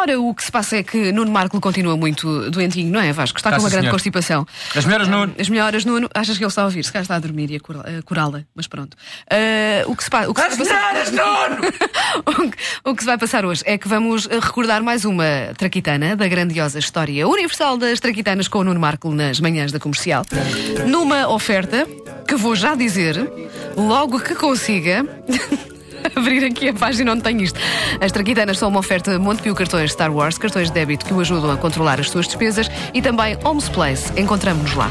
Ora, o que se passa é que Nuno Marco continua muito doentinho, não é, Vasco? Está Está, com uma grande senhor. constipação. As melhoras, Nuno. As melhoras, Nuno. Achas que ele está a ouvir? Se calhar está a dormir e a curá-la, mas pronto. Ah, o que se passa. o que se As vai passar- melhoras, Nuno! o, que, se vai passar hoje é que vamos recordar mais uma traquitana da grandiosa história universal das traquitanas com o Nuno Marco nas manhãs da comercial. Numa oferta que vou já dizer, logo que consiga. Abrir aqui a página onde tem isto. As traquitanas são uma oferta Montepio Cartões Star Wars, cartões de débito que o ajudam a controlar as suas despesas e também Homes Place. Encontramos-nos lá.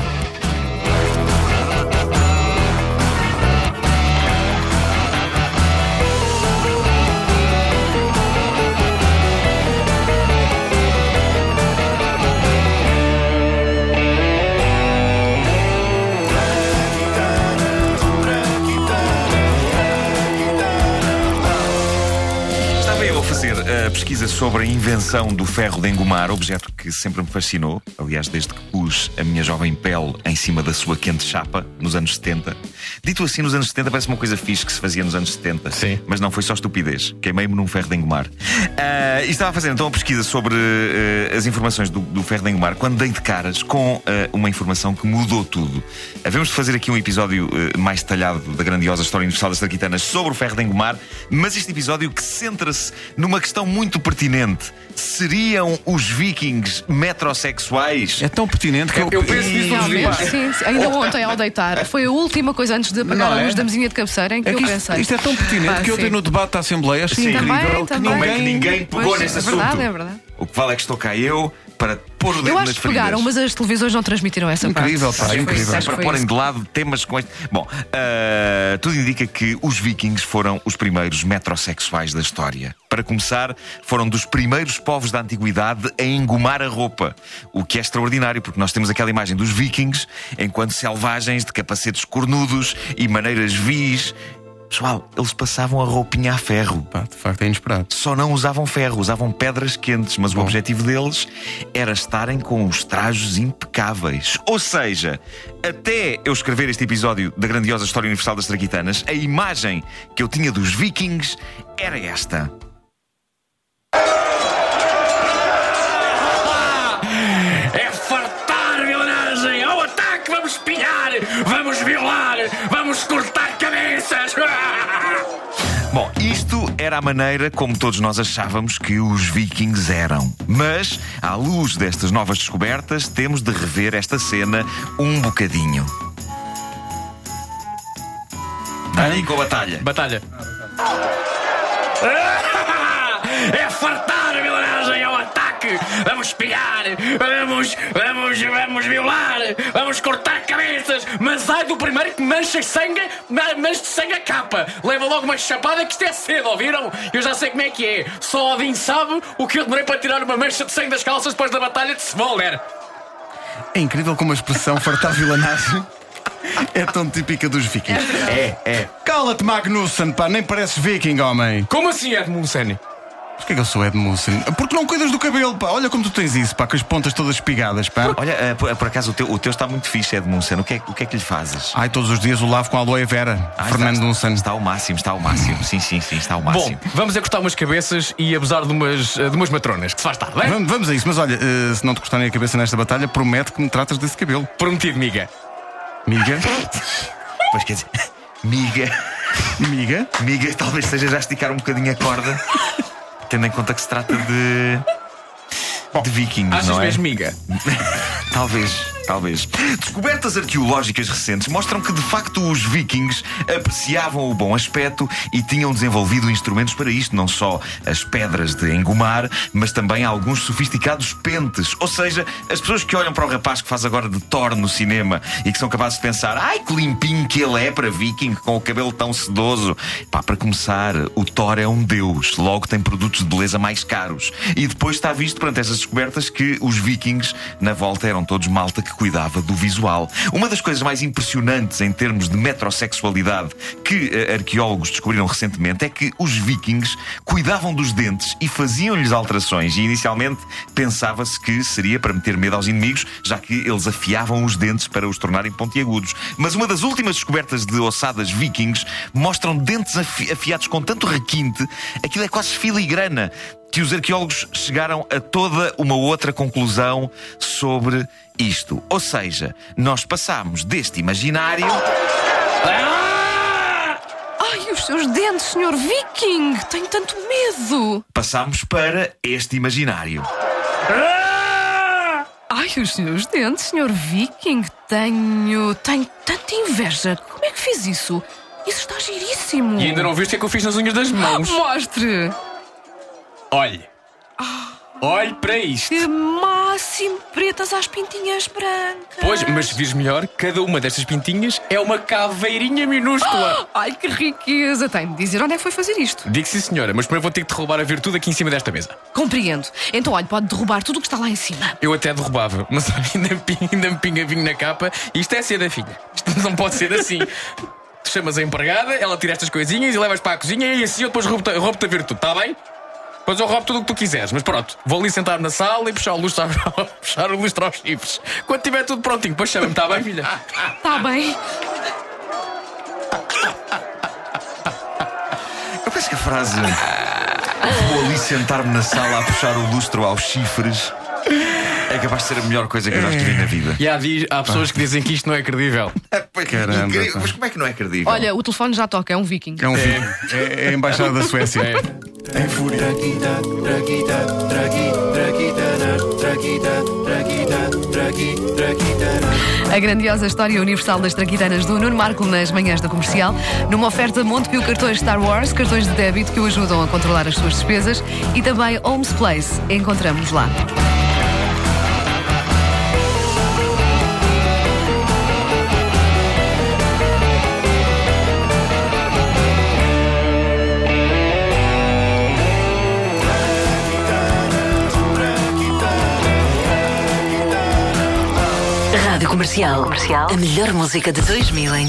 Pesquisa sobre a invenção do ferro de engomar, objeto que sempre me fascinou. Aliás, desde que pus a minha jovem pele em cima da sua quente chapa, nos anos 70. Dito assim, nos anos 70 parece uma coisa fixe que se fazia nos anos 70. Sim. Mas não foi só estupidez. Queimei-me num ferro de engomar. Ah, e estava a fazer então a pesquisa sobre eh, as informações do, do ferro de engomar quando dei de caras com eh, uma informação que mudou tudo. Havemos de fazer aqui um episódio mais detalhado da grandiosa história universal das traquitanas sobre o ferro de engomar, mas este episódio que centra-se numa questão muito pertinente. Seriam os vikings metrosexuais? É tão pertinente que eu, Eu penso nisso dias. sim, sim. Ainda ontem ao deitar. Foi a última coisa antes de apagar Não a é? luz da mesinha de cabeceira em que É eu que isto, pensei. isto é tão pertinente Pá, que eu tenho no debate da Assembleia achei Sim. incrível Também, que também. É que ninguém. ninguém pegou Pois, nesse é assunto? verdade, é verdade. O que vale é que estou cá eu para pôr o dedo Eu nas acho que feridas. pegaram, mas as televisões não transmitiram essa Incrível, parte. pá, Acho que foi incrível. isso, acho que para foi porem isso. de lado temas com este. Bom, ah, tudo indica que os vikings foram os primeiros metrosexuais da história. Para começar, foram dos primeiros povos da antiguidade a engomar a roupa. O que é extraordinário, porque nós temos aquela imagem dos vikings enquanto selvagens de capacetes cornudos e maneiras vis. Pessoal, eles passavam a roupinha a ferro. Pá, de facto é inesperado. Só não usavam ferro, usavam pedras quentes, mas o objetivo deles era estarem com os trajos impecáveis. Ou seja, até eu escrever este episódio da grandiosa história universal das Traquitanas, a imagem que eu tinha dos vikings era esta. É fartar, violanagem! Ao ataque! Vamos pilhar! Vamos violar! Vamos cortar! Bom, isto era a maneira como todos nós achávamos que os vikings eram. Mas, à luz destas novas descobertas, temos de rever esta cena um bocadinho. Aí com a batalha. Batalha. É fartar, violanagem! Ao ataque! Vamos pilhar! Vamos, vamos, vamos violar! Vamos cortar cabeças! Mas ai do primeiro que mancha sangue, ma- mancha de sangue a capa! Leva logo uma chapada que isto é cedo, ouviram? Eu já sei como é que é. Só Odin sabe o que eu demorei para tirar uma mancha de sangue das calças depois da batalha de Svolder. É incrível como a expressão fartar vilanagem é tão típica dos vikings. É, é. Cala-te, Magnussen, pá, nem pareces viking, homem. Como assim, Edmundsen? Porquê que eu sou Edmundsen? Porque não cuidas do cabelo, pá. Olha como tu tens isso, pá, com as pontas todas espigadas, pá. Olha, eh, por, por acaso o teu, o teu está muito fixe, Edmundsen. O que, é, o que é que lhe fazes? Ai, todos os dias o lavo com aloe vera. Ah, Fernando está, Dunsan. está ao máximo, está ao máximo. Sim, sim, sim, está ao Bom, máximo. vamos a cortar umas cabeças e abusar de umas, de umas matronas, que se faz tarde, bem? Vamos, vamos a isso, mas olha, eh, se não te cortarem a cabeça nesta batalha, promete que me tratas desse cabelo. Prometido, miga. Miga, Pois quer dizer, miga, miga. miga, talvez seja já esticar um bocadinho a corda, tendo em conta que se trata de. de vikings, Achas não é? mesmo miga? Talvez, talvez. Descobertas arqueológicas recentes mostram que, de facto, os vikings apreciavam o bom aspecto e tinham desenvolvido instrumentos para isto. Não só as pedras de engomar, mas também alguns sofisticados pentes. Ou seja, as pessoas que olham para o rapaz que faz agora de Thor no cinema e que são capazes de pensar: ai que limpinho que ele é para viking, com o cabelo tão sedoso. Pá, para começar, o Thor é um deus, logo tem produtos de beleza mais caros. E depois está visto perante estas descobertas que os vikings, na volta, eram todos malta que cuidava do visual. Uma das coisas mais impressionantes em termos de metrosexualidade que eh, arqueólogos descobriram recentemente é que os vikings cuidavam dos dentes e faziam-lhes alterações. E inicialmente pensava-se que seria para meter medo aos inimigos, já que eles afiavam os dentes para os tornarem pontiagudos. Mas uma das últimas descobertas de ossadas vikings mostram dentes afi- afiados com tanto requinte, aquilo é quase filigrana. Que os arqueólogos chegaram a toda uma outra conclusão sobre isto. Ou seja, nós passámos deste imaginário. Ah! Ai, os seus dentes, senhor Viking! Tenho tanto medo! Passámos para este imaginário. Ah! Ai, os seus dentes, senhor Viking! Tenho. tenho tanta inveja! Como é que fez isso? Isso está giríssimo! E ainda não viste o que é que eu fiz nas unhas das mãos? Mostre! Olhe. Olhe para isto. Que máximo pretas às pintinhas brancas! Pois, mas se vires melhor, cada uma destas pintinhas é uma caveirinha minúscula. Ai, que riqueza! Tem de dizer onde é que foi fazer isto. Digo sim, senhora, mas primeiro vou ter que derrubar a virtude aqui em cima desta mesa. Compreendo. Então, olha, pode derrubar tudo o que está lá em cima. Eu até derrubava, mas ainda me pinga, ainda me pinga vinho na capa. Isto é ser da filha. Isto não pode ser assim. Tu chamas a empregada, ela tira estas coisinhas e levas para a cozinha e assim eu depois roubo-te roubo a virtude, está bem? Depois eu roubo tudo o que tu quiseres, mas pronto, vou ali sentar na sala e puxar o lustre, a- puxar o lustre aos chifres. Quando tiver tudo prontinho, depois chama-me, está bem, filha? Está bem. Eu penso que a frase. Vou ali sentar-me na sala a puxar o lustro aos chifres. É capaz de ser a melhor coisa que eu já escrevi na vida. E há, há pessoas que dizem que isto não é credível. Caramba, Incrível. pá. Mas como é que não é credível? Olha, o telefone já toca, é um Viking. É um vídeo. É, é a embaixada da Suécia. É. Em fúria. A grandiosa história universal das traquitanas do Nuno Marco nas manhãs da comercial, numa oferta Montepio Cartões Star Wars, cartões de débito que o ajudam a controlar as suas despesas e também Homes Place. Encontramos lá. Rádio Comercial. A melhor música de 2000 em